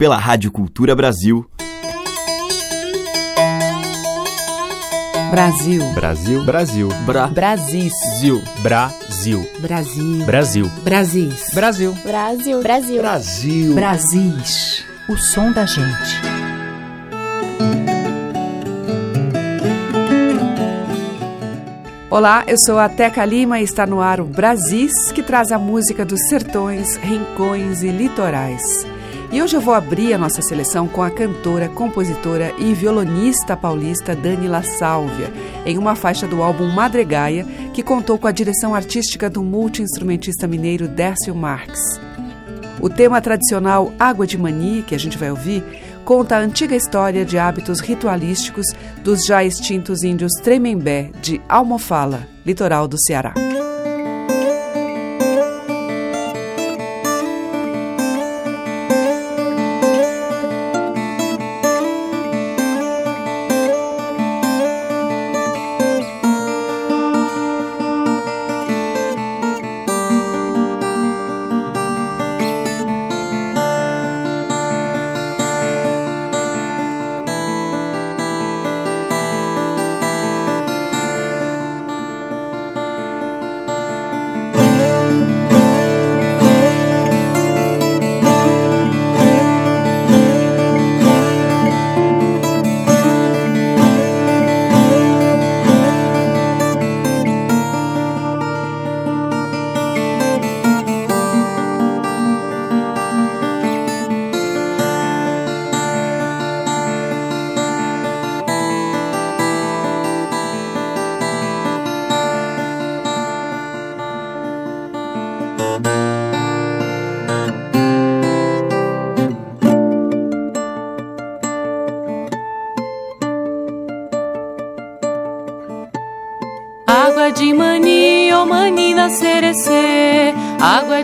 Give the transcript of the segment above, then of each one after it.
pela Rádio Cultura Brasil. Brasil. Brasil. Brasil. Bra. Brasis. Zil. Brasil. Brasil. Brasil. Brasis. Brasil. Brasil. Brasil. Brasil. Brasis. O som da gente. Olá, eu sou a Teca Lima e está no ar o Brasis, que traz a música dos sertões, rincões e litorais. E hoje eu vou abrir a nossa seleção com a cantora, compositora e violonista paulista Dani La Sálvia, em uma faixa do álbum Madregaia, que contou com a direção artística do multiinstrumentista mineiro Décio Marques. O tema tradicional Água de Mani, que a gente vai ouvir, conta a antiga história de hábitos ritualísticos dos já extintos índios Tremembé de Almofala, litoral do Ceará.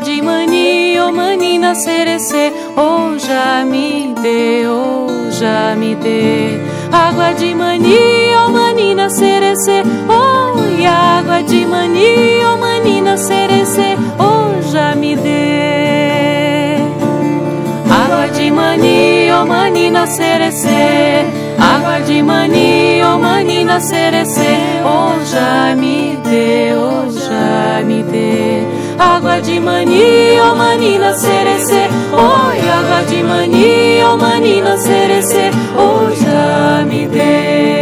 De mani, oh manina cerecê Oh já me dê, oh já me dê. Água de mani, oh manina cerecê Oh e água de mani, oh manina cerecê Oh já me dê. Água de mani, oh manina cerecê Água de mani, oh manina cerecê Oh já me dê, oh já me dê Água de mani, oh manina cerecê. Oh água de mani, oh manina cerecê. Oh já me dê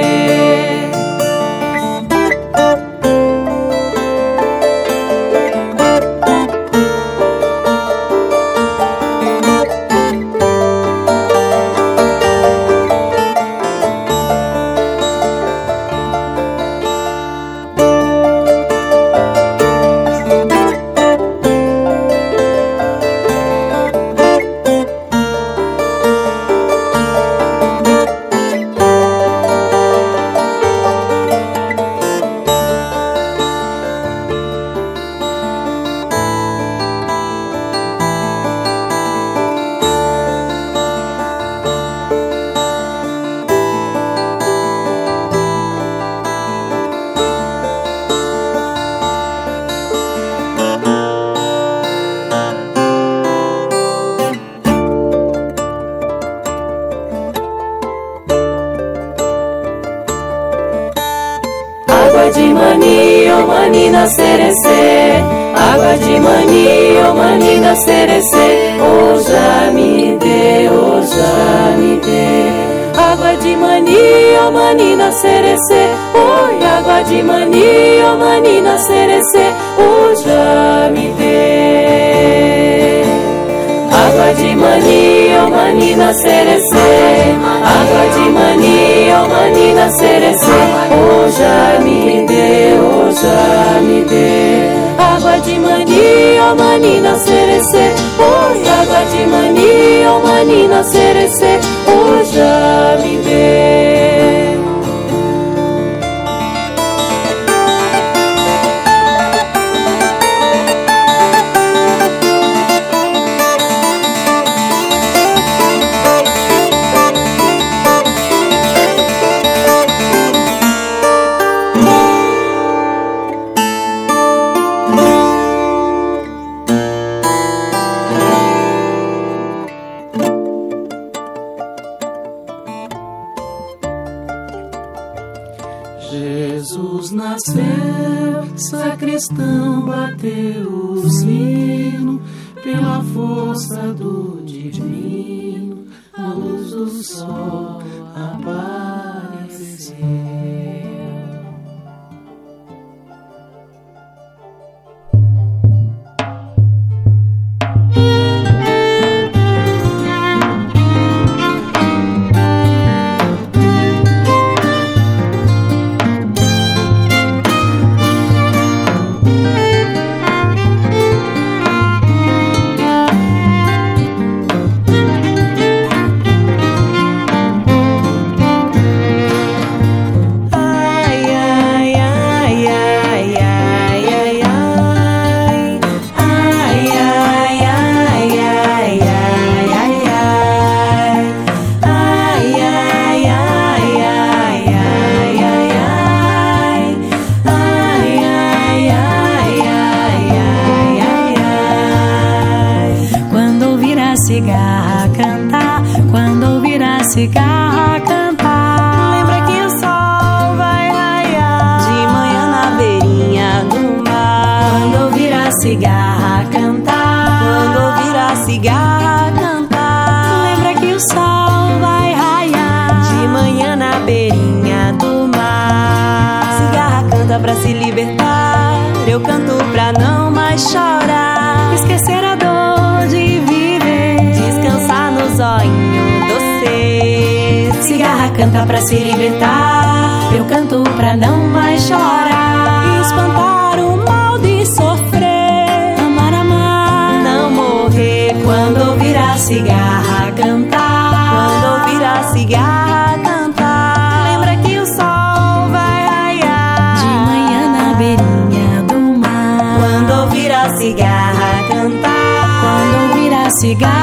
cerecê Oh já me dê, já me dê. Água de mani, oh manina cerecê. Oh água de mani, oh manina cerecê. Oh já me dê. Água de mani, oh manina cerecê. Água de mani, oh manina cerecê. Oh já me dê, já me dê Água de mani, oh manina cerecê Oh água de mani, oh manina cerecê já me dê a força do divino, a luz do sol aparecer. cigarra cantar. Quando ouvir a cigarra cantar, lembra que o sol vai raiar. De manhã na beirinha do mar. Quando ouvir a cigarra cantar. Quando ouvir a cigarra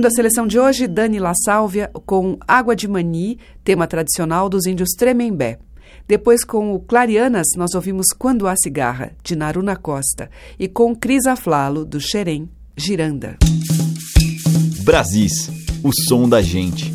Abrindo a seleção de hoje, Dani La Sálvia com Água de Mani, tema tradicional dos índios Tremembé. Depois, com o Clarianas, nós ouvimos Quando Há Cigarra, de Naruna Costa. E com Cris Aflalo, do Xerém, Giranda. Brasis, o som da gente.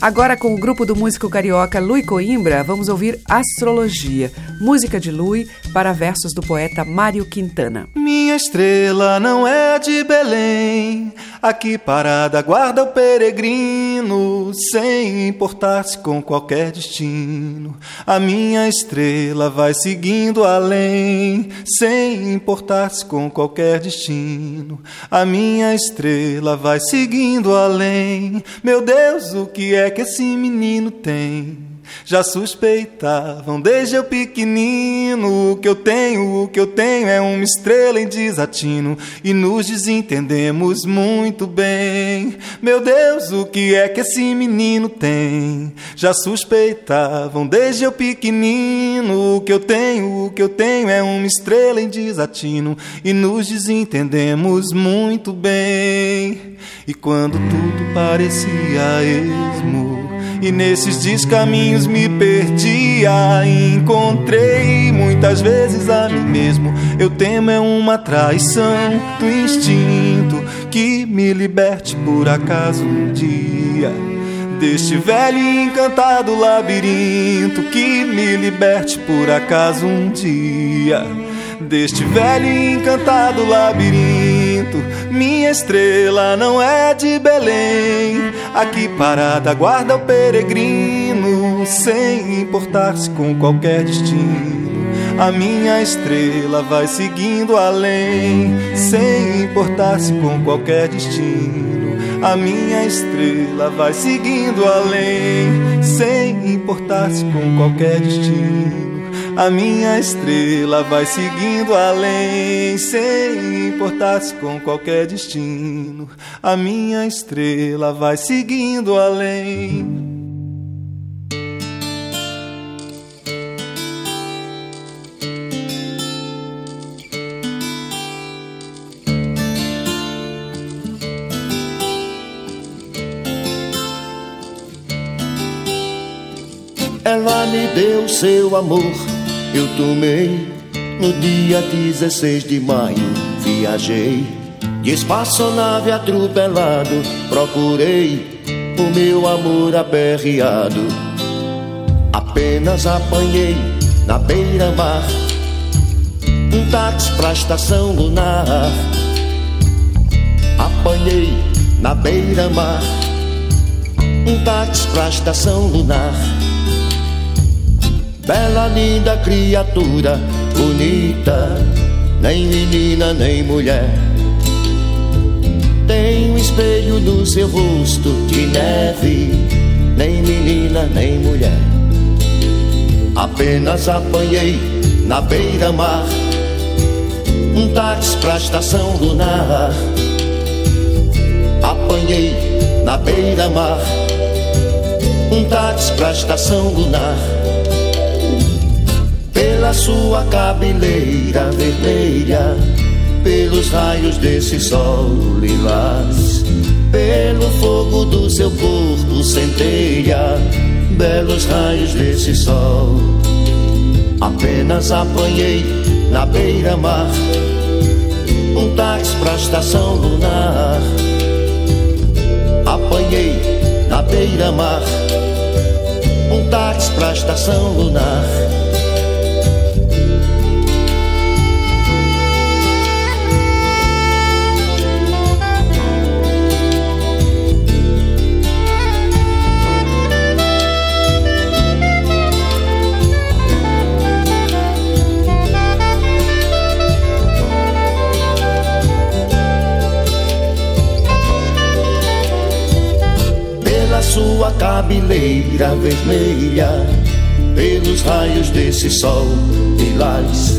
Agora, com o grupo do músico carioca Lui Coimbra, vamos ouvir Astrologia, música de Lui para versos do poeta Mário Quintana. Minha estrela não é de Belém, aqui parada guarda o peregrino, sem importar-se com qualquer destino. A minha estrela vai seguindo além, sem importar-se com qualquer destino. A minha estrela vai seguindo além. Meu Deus, o que é que esse menino tem? Já suspeitavam desde eu pequenino. O que eu tenho, o que eu tenho é uma estrela em desatino. E nos desentendemos muito bem. Meu Deus, o que é que esse menino tem? Já suspeitavam desde eu pequenino. O que eu tenho, o que eu tenho é uma estrela em desatino. E nos desentendemos muito bem. E quando tudo parecia esmo e nesses descaminhos me perdia. Encontrei muitas vezes a mim mesmo. Eu temo é uma traição do instinto que me liberte por acaso um dia. Deste velho e encantado labirinto que me liberte por acaso um dia. Deste velho e encantado labirinto, minha estrela não é de Belém Aqui parada guarda o peregrino, sem importar-se com qualquer destino. A minha estrela vai seguindo além, sem importar-se com qualquer destino. A minha estrela vai seguindo além, sem importar-se com qualquer destino. A minha estrela vai seguindo além, sem importar-se com qualquer destino. A minha estrela vai seguindo além. Ela me deu seu amor eu tomei no dia 16 de maio. Viajei de espaçonave atropelado. Procurei o meu amor aperreado. Apenas apanhei na beira-mar um táxi pra estação lunar. Apanhei na beira-mar um táxi pra estação lunar. Bela, linda criatura, bonita, nem menina nem mulher. Tem um espelho no seu rosto de neve, nem menina nem mulher. Apenas apanhei na beira-mar um táxi pra estação lunar. Apanhei na beira-mar um táxi pra estação lunar. Pela sua cabeleira vermelha, pelos raios desse sol lilás, pelo fogo do seu corpo centelha, belos raios desse sol. Apenas apanhei na beira-mar um táxi pra estação lunar. Apanhei na beira-mar um táxi pra estação lunar. Sua cabeleira vermelha, pelos raios desse sol lilás,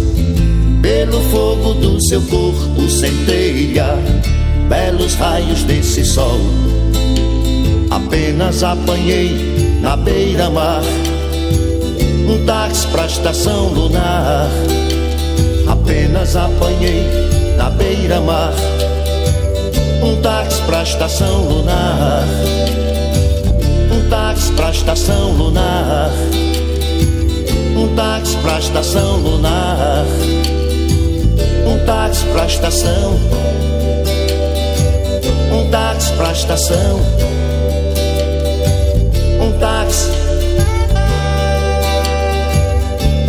pelo fogo do seu corpo centelha, belos raios desse sol. Apenas apanhei na beira-mar um táxi pra estação lunar. Apenas apanhei na beira-mar um táxi pra estação lunar. Táxi pra estação lunar. Um táxi pra estação lunar. Um táxi pra estação. Um táxi pra estação. Um táxi.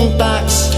Um táxi.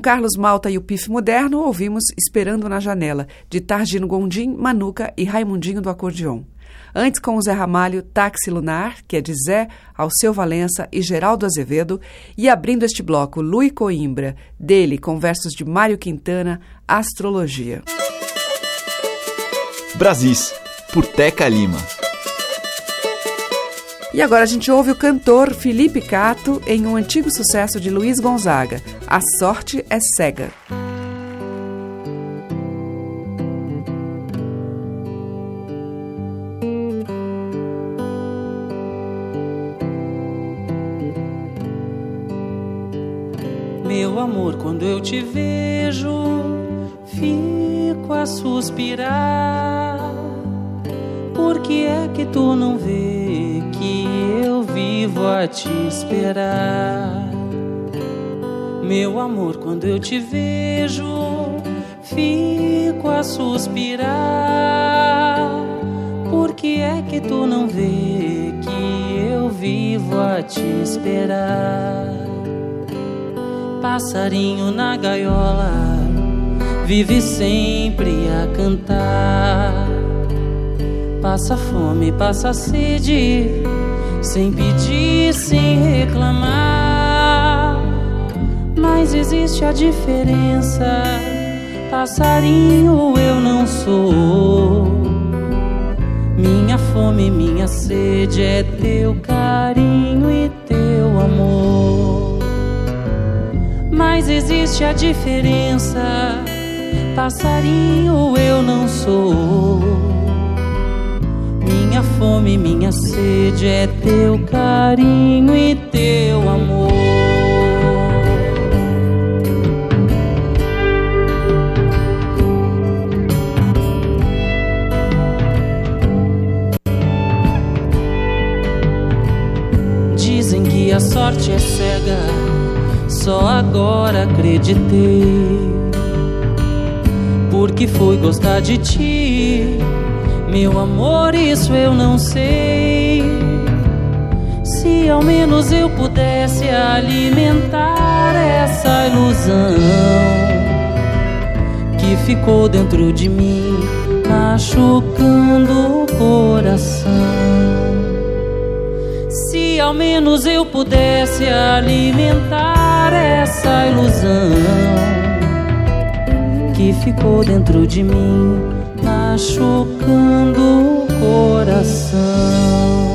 Com Carlos Malta e o Pif Moderno, ouvimos Esperando na Janela, de Targino Gondim, Manuca e Raimundinho do Acordeon. Antes, com o Zé Ramalho, Táxi Lunar, que é de Zé, Alceu Valença e Geraldo Azevedo. E abrindo este bloco, Lui Coimbra, dele, com versos de Mário Quintana, Astrologia. Brasis, por Teca Lima. E agora a gente ouve o cantor Felipe Cato em um antigo sucesso de Luiz Gonzaga, A Sorte é Cega. Meu amor, quando eu te vejo, fico a suspirar. Por que é que tu não vê que eu vivo a te esperar? Meu amor, quando eu te vejo, fico a suspirar. Por que é que tu não vê que eu vivo a te esperar? Passarinho na gaiola vive sempre a cantar. Passa fome, passa sede, sem pedir, sem reclamar. Mas existe a diferença. Passarinho eu não sou. Minha fome, minha sede é teu carinho e teu amor mas existe a diferença. Passarinho eu não sou. Minha fome, minha sede é teu carinho e teu amor. Dizem que a sorte é cega só agora acreditei. Porque foi gostar de ti, meu amor, isso eu não sei. Se ao menos eu pudesse alimentar essa ilusão que ficou dentro de mim, machucando o coração. Se ao menos eu pudesse alimentar essa ilusão que ficou dentro de mim, machucando o coração.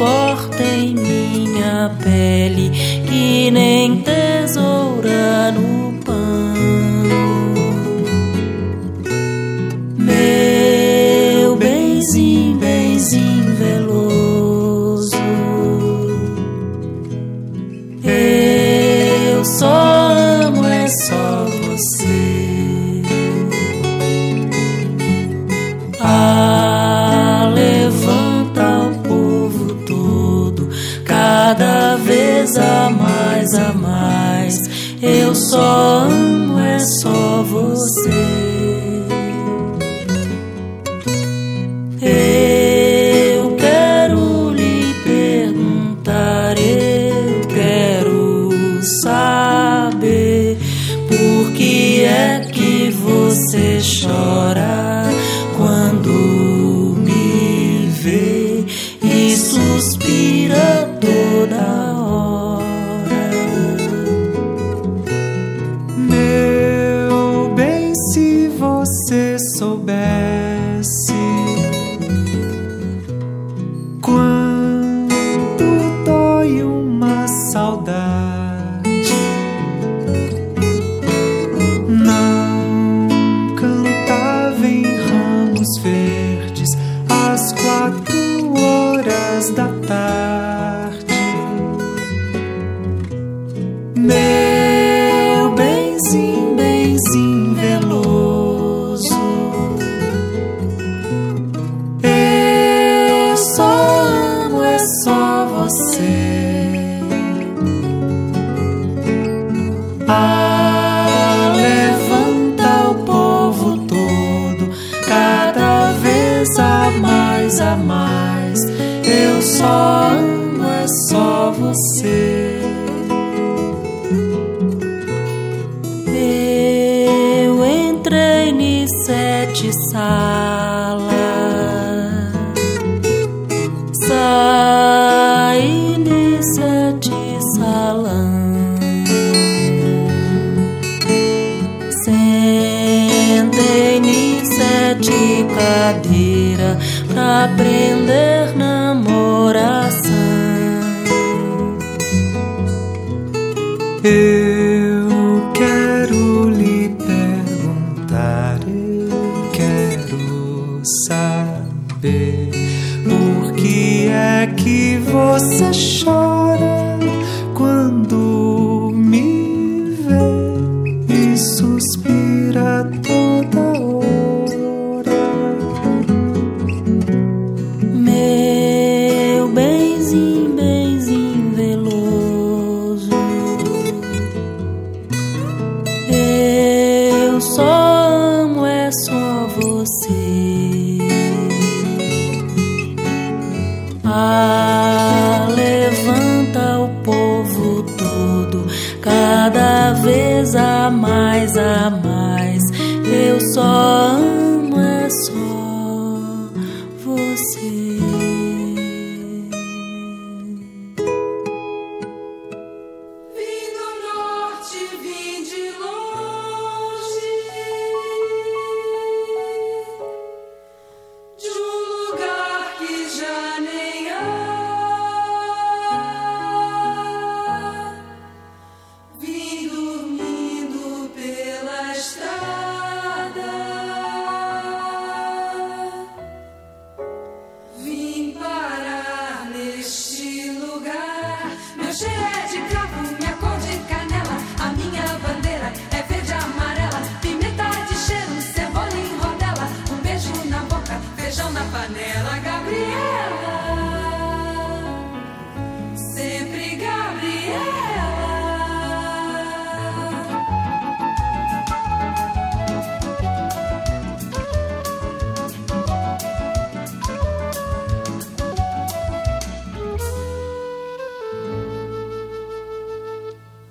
Ah.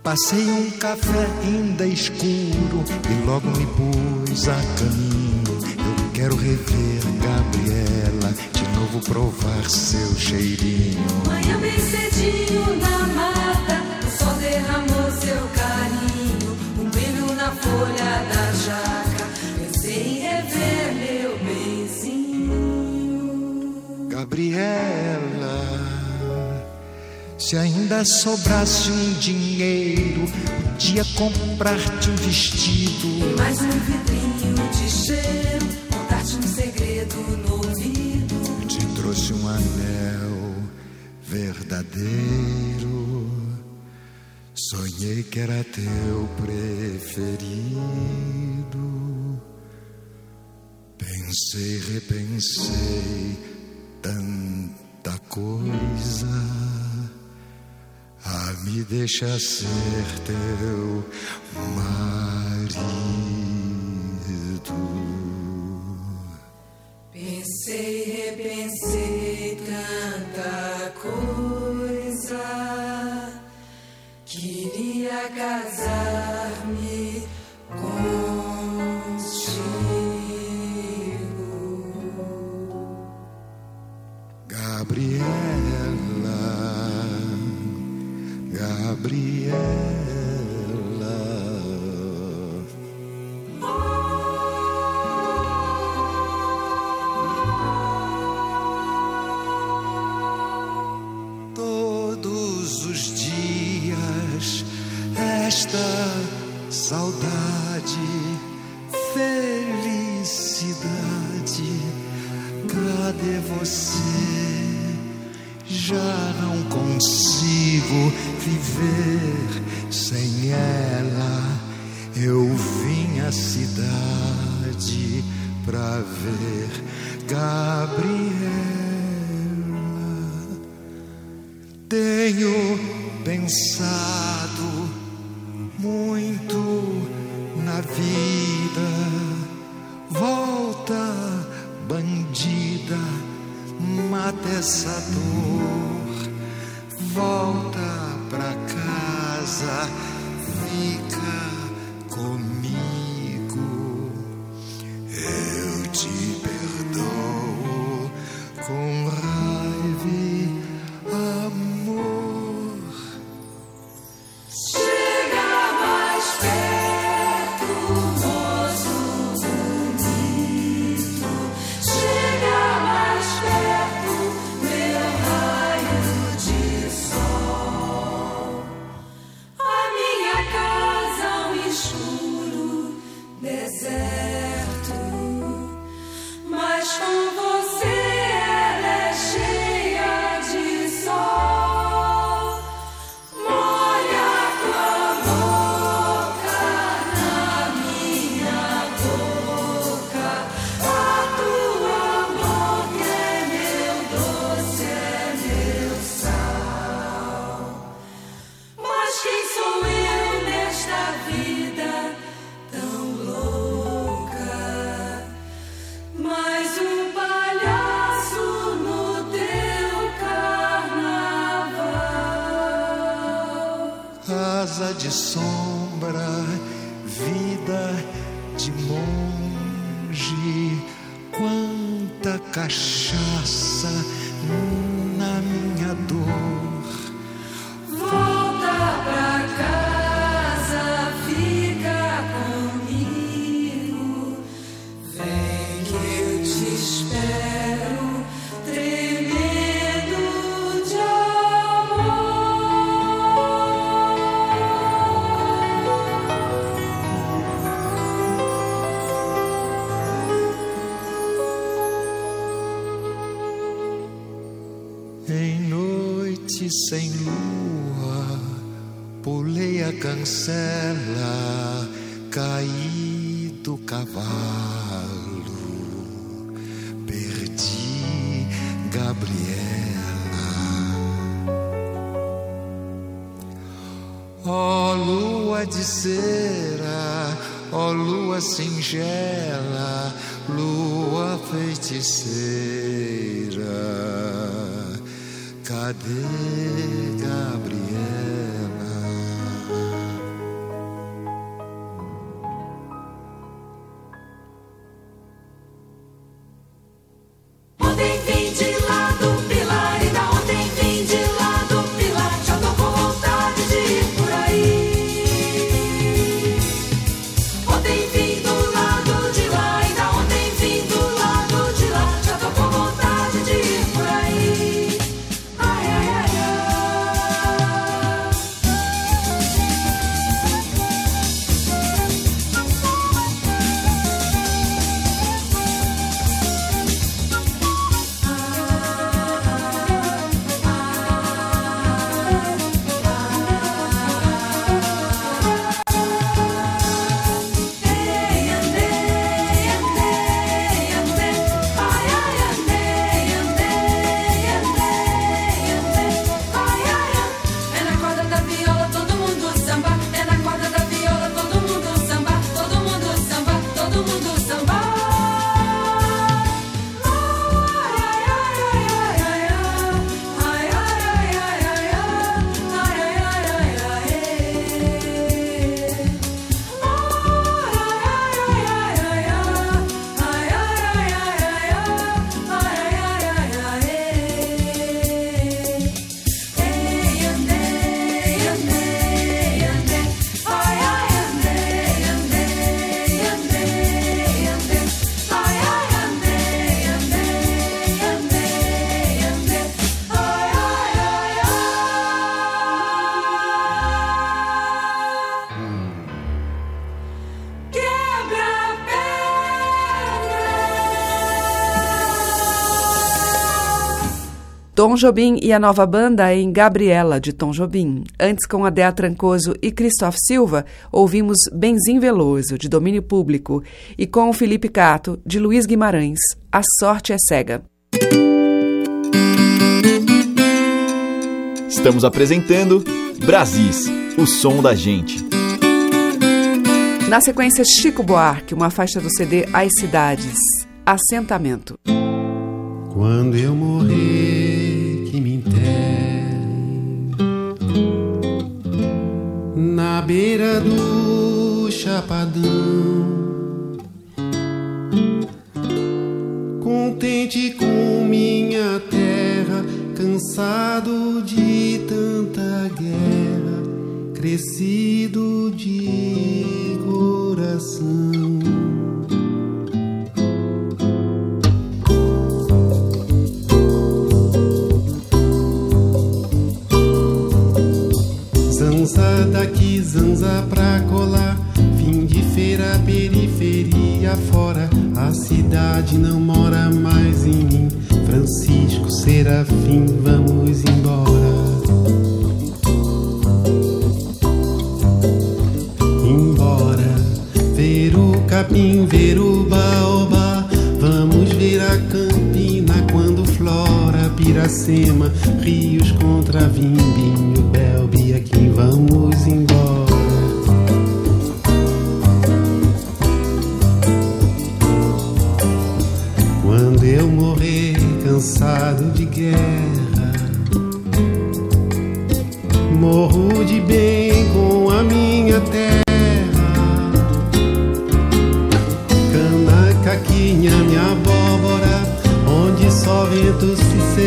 Passei um café ainda escuro e logo me pus a caminho. Eu quero rever Gabriela, de novo provar seu cheirinho. Manhã bem cedinho na mata, o sol derramou seu carinho, um brilho na folha da jaca. Pensei em rever meu benzinho. Gabriela, se ainda sobrasse um dinheiro comprar-te um vestido e mais um vidrinho de cheiro, contar-te um segredo no ouvido. Te trouxe um anel verdadeiro. Sonhei que era teu preferido. Pensei, repensei tanta coisa. Ah, me deixa ser teu marido. Pensei, repensei tanta coisa. Queria casar. Gabriela. Todos os dias esta saudade, felicidade, cadê você? Já não consigo viver sem ela. Eu vim à cidade pra ver Gabriela. Tenho pensado muito na vida. Volta, bandida, mata essa dor. singela, lua feiticeira. Jobim e a nova banda em Gabriela, de Tom Jobim. Antes, com Adéa Trancoso e Christoph Silva, ouvimos Benzim Veloso, de domínio público. E com o Felipe Cato, de Luiz Guimarães, A Sorte é Cega. Estamos apresentando Brasis, o som da gente. Na sequência, Chico Buarque, uma faixa do CD As Cidades, Assentamento. Quando eu morrer, na beira do chapadão, contente com minha terra, cansado de tanta guerra, crescido de cidade não mora mais em mim. Francisco Serafim, vamos embora. Embora, ver o capim, ver o baobá. Vamos ver a campina quando flora Piracema, rios contra Vimbinho,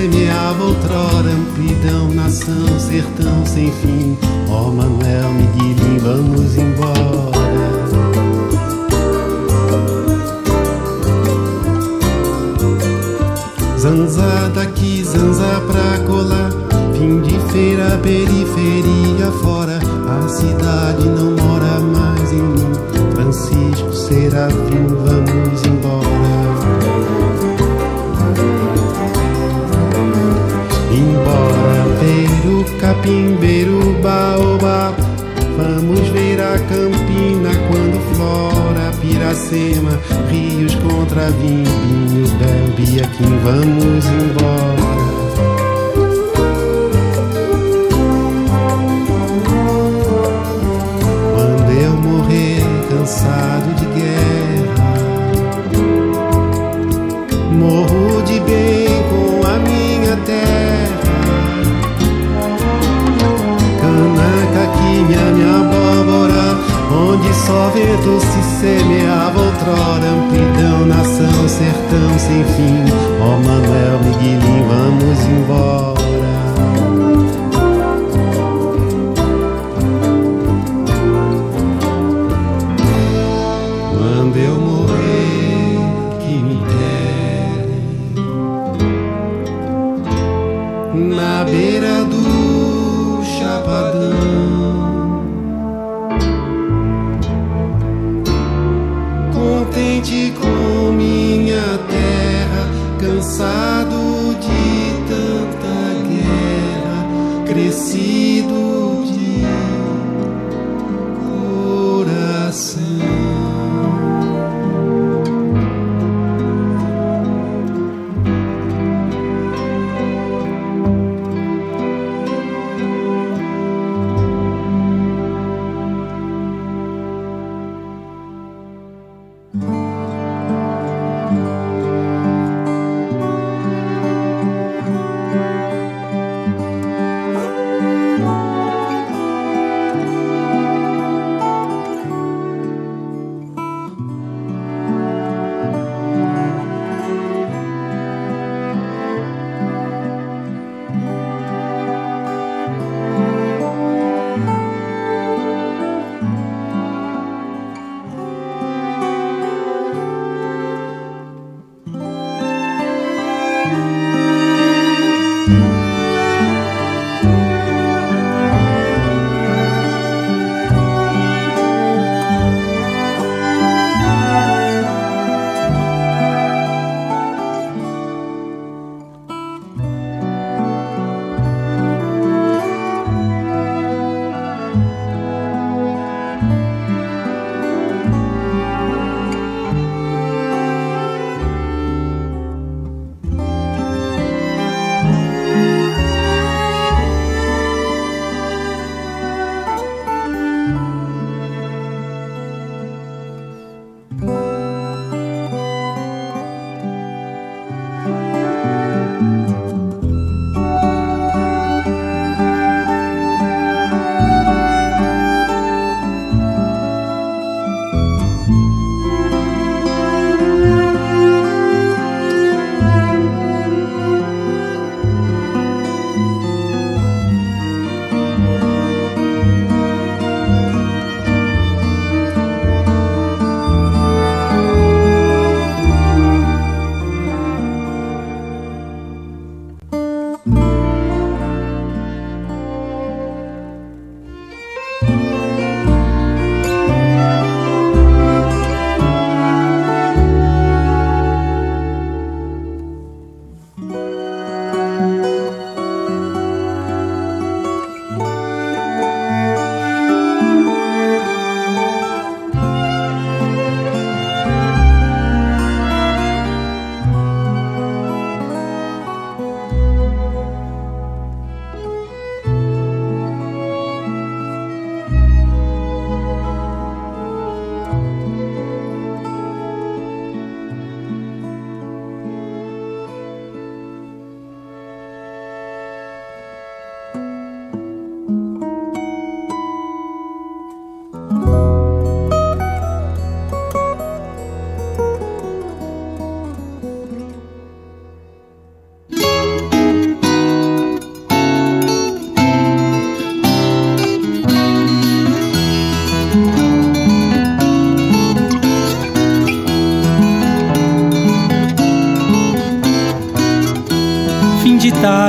semeava outrora. Amplidão, nação, sertão sem fim. Ó Manuel, Miguelim, vamos embora. Zanza daqui, zanza pra colar. Fim de feira, periferia fora. A cidade não mora mais em mim. Francisco Serafim, contra vinho, Belbi, aqui vamos embora. Quando eu morrer cansado de guerra, morro de bem com a minha terra. Cana, caquinha, minha abóbora, onde só vento se semeava outrora. Amplidão, nação, sertão sem fim. Ó Manuel, Miguelim, vamos embora.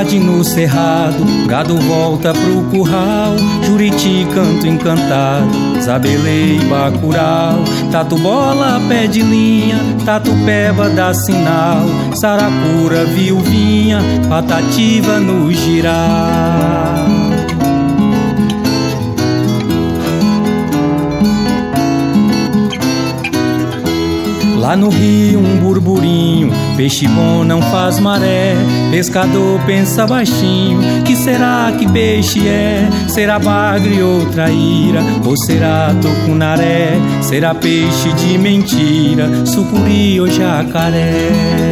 Tarde no cerrado, gado volta pro curral, Juriti canto encantado, Zabelê e Bacurau, Tatu bola pé de linha, Tatu peba dá sinal, Saracura viuvinha, patativa no giral. Lá no rio um burburinho, peixe bom não faz maré. Pescador pensa baixinho, que será que peixe é? Será bagre ou traíra? Ou será tucunaré? Será peixe de mentira, sucuri ou jacaré?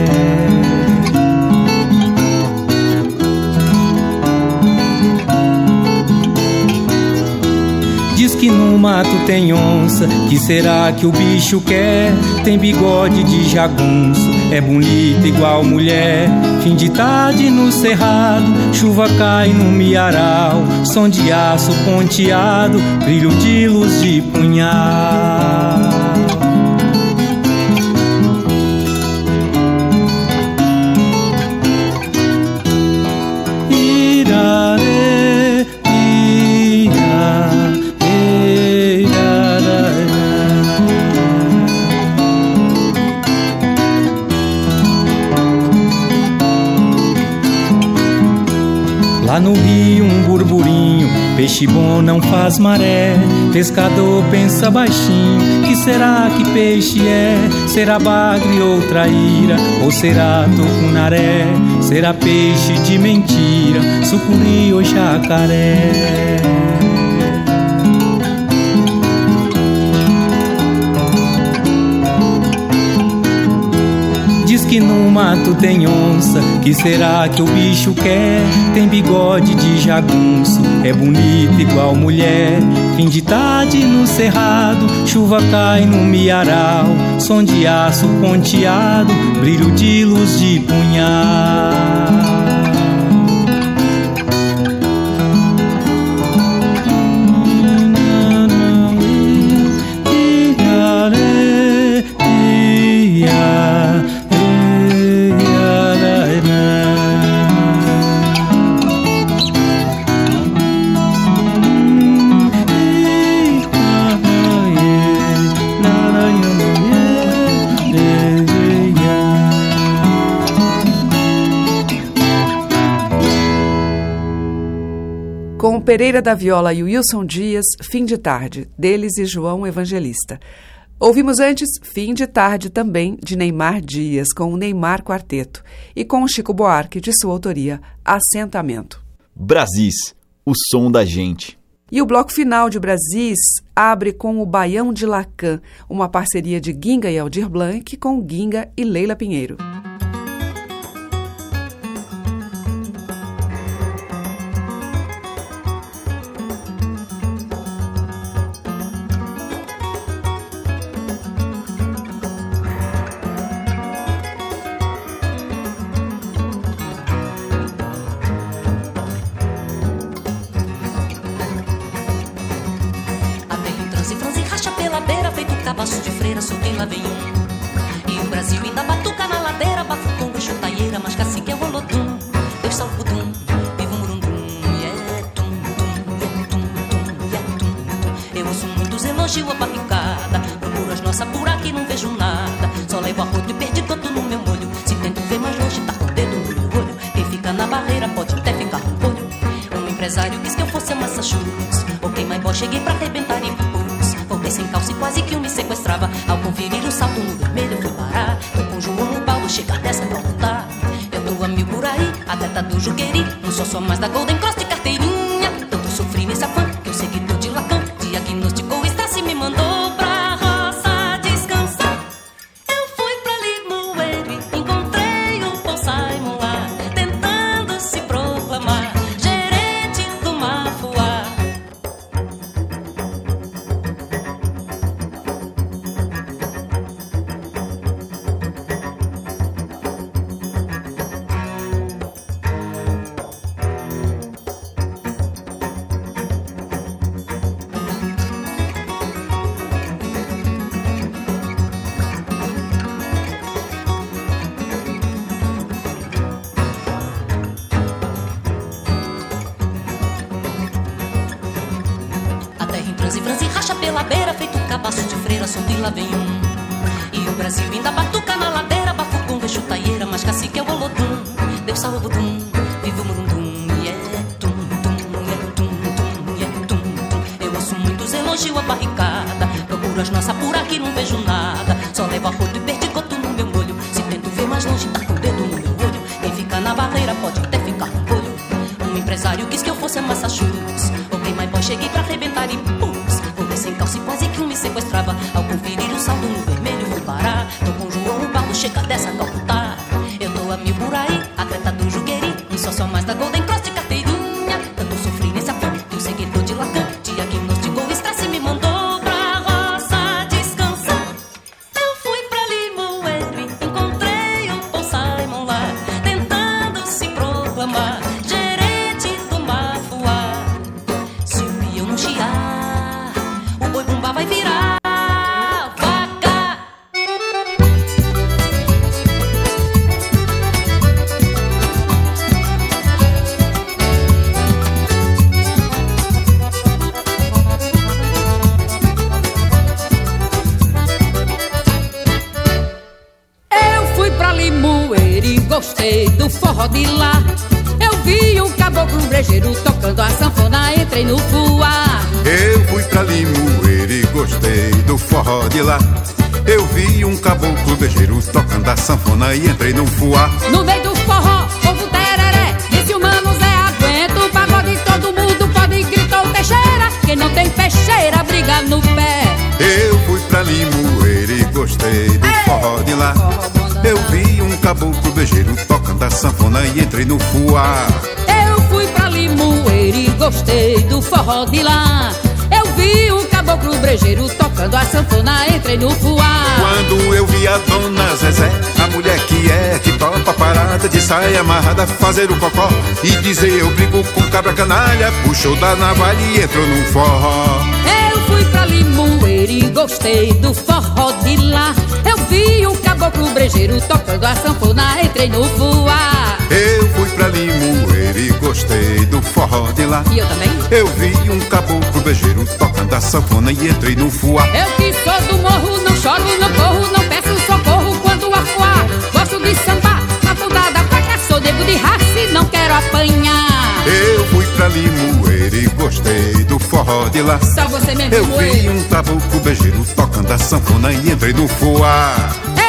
No mato tem onça, que será que o bicho quer? Tem bigode de jagunço, é bonita igual mulher. Fim de tarde no cerrado, chuva cai no miaral, som de aço ponteado, brilho de luz de punhal. Peixe bom não faz maré. Pescador pensa baixinho, que será que peixe é? Será bagre ou traíra? Ou será tucunaré? Será peixe de mentira, sucuri ou jacaré? Diz que no mato tem onça, que será que o bicho quer? Tem bigode de jagunço, é bonita igual mulher. Fim de tarde no cerrado, chuva cai no miaral, som de aço ponteado, brilho de luz de punhal. Pereira da Viola e Wilson Dias, Fim de Tarde, deles e João Evangelista. Ouvimos antes Fim de Tarde também, de Neymar Dias, com o Neymar Quarteto, e com o Chico Buarque, de sua autoria, Assentamento. Brasis, o som da gente. E o bloco final de Brasis abre com o Baião de Lacan, uma parceria de Ginga e Aldir Blanc com Ginga e Leila Pinheiro. Elogios a barricada, procuro as nossas por aqui, não vejo nada. Só levo arroto e perdi empresário quis que eu fosse a Massachusetts. Ok, my boy, cheguei pra arrebentar e pus. Voltei sem calça e quase que um me sequestrava. Ao conferir o saldo no vermelho, vou parar. Tô com o João, o barro chega dessa calcutar. Eu tô a mil por aí, a creta do Jugueri. Um sócio mais da Golden sanfona e entrei num fuá. No meio do forró, povo tereré, disse o mano Zé, aguenta o pagode, todo mundo pode, gritou o Teixeira. Quem não tem peixeira, briga no pé. Eu fui pra Limoeiro e gostei do forró de lá. Eu vi um caboclo bejeiro tocando a sanfona e entrei no fuá. Eu fui pra Limoeiro e gostei do forró de lá. Eu vi o caboclo brejeiro tocando a sanfona, entrei no fuá. Quando eu vi a dona Zezé, de saia amarrada, fazer o cocó e dizer eu brigo com cabra canalha, puxou da navalha e entrou num forró. Eu fui pra Limoeiro e gostei do forró de lá. Eu vi o caboclo brejeiro tocando a sanfona, entrei no fuá. Eu fui pra Limoeiro e gostei do forró de lá. E eu também? Eu vi um caboclo bejeiro tocando a sanfona e entrei no fuá. Eu que sou do morro, não choro, não corro, não peço socorro quando afuar. Gosto de da de raça não quero apanhar. Eu fui pra Limoeiro e gostei do forró de lá. Só você mesmo, Eu vi um caboclo bejeiro tocando a sanfona e entrei no fuá.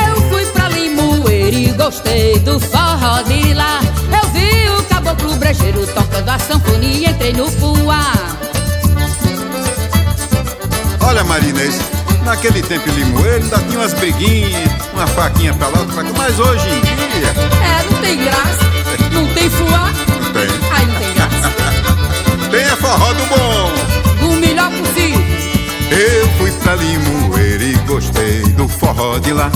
Eu fui pra Limoeiro e gostei do forró de lá. Eu vi o caboclo brejeiro tocando a sanfona e entrei no fuá. Olha, Marinês, naquele tempo em Limoeiro ainda tinha umas briguinhas, uma faquinha pra lá, outra pra cá, mas hoje em dia... É, não tem graça. Tem fuá. Não tem. Ai, não tem graça. Tem a forró do bom. O melhor possível. Eu fui pra Limoeiro e gostei do forró de lá.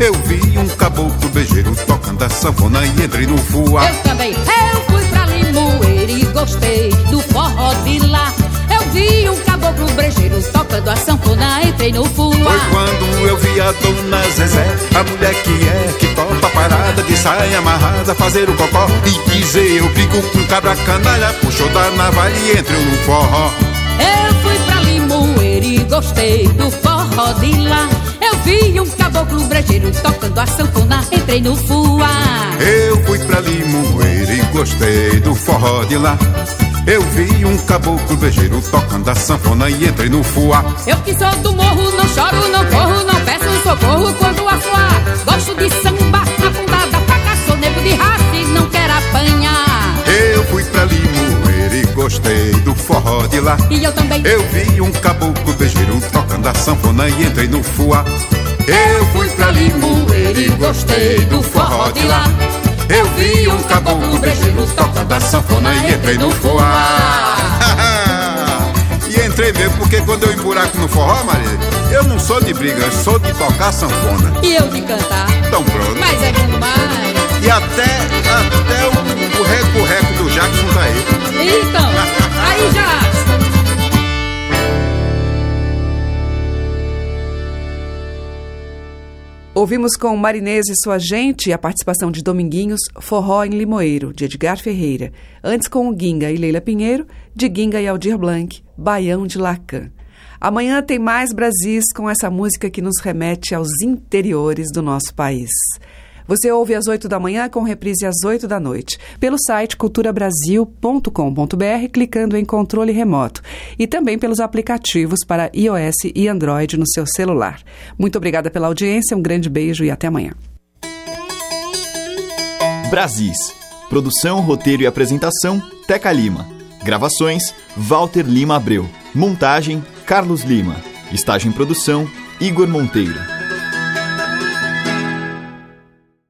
Eu vi um caboclo bejeiro tocando a sanfona e entrei no fuá. Eu também. Eu fui pra Limoeiro e gostei do forró de lá. Eu vi um caboclo brejeiro tocando a sanfona, entrei no fuá. Foi quando eu vi a dona Zezé, a mulher que é que topa parada de saia amarrada, fazer o cocó e dizer eu brigo com cabra canalha, puxou da navalha e entrou no forró. Eu fui pra Limoeiro e gostei do forró de lá. Eu vi um caboclo brejeiro tocando a sanfona, entrei no fuá. Eu fui pra Limoeiro e gostei do forró de lá. Eu vi um caboclo bejeiro tocando a sanfona e entrei no fuá. Eu que sou do morro, não choro, não corro, não peço socorro quando afuar. Gosto de samba, na ponta da faca, sou nego de raça e não quero apanhar. Eu fui pra Limoeiro e gostei do forró de lá. E eu também. Eu vi um caboclo bejeiro tocando a sanfona e entrei no fuá. Eu fui pra Limoeiro e gostei do forró de lá. Eu vi um caboclo brejeiro tocando a sanfona e entrei no fuá. e entrei mesmo porque quando eu emburaco no forró, Maria, eu não sou de briga, eu sou de tocar sanfona. E eu de cantar. Então pronto. Mas é bom demais. E até, até o, o reco-reco do Jackson tá aí. Então, aí já. Ouvimos com Marinês e sua gente a participação de Dominguinhos, Forró em Limoeiro, de Edgar Ferreira. Antes com Guinga e Leila Pinheiro, de Guinga e Aldir Blanc, Baião de Lacan. Amanhã tem mais Brasis com essa música que nos remete aos interiores do nosso país. Você ouve às 8 da manhã com reprise às 8 da noite, pelo site culturabrasil.com.br, clicando em controle remoto, e também pelos aplicativos para iOS e Android no seu celular. Muito obrigada pela audiência, um grande beijo e até amanhã. Brasis. Produção, roteiro e apresentação: Teca Lima. Gravações: Walter Lima Abreu. Montagem: Carlos Lima. Estágio em produção: Igor Monteiro.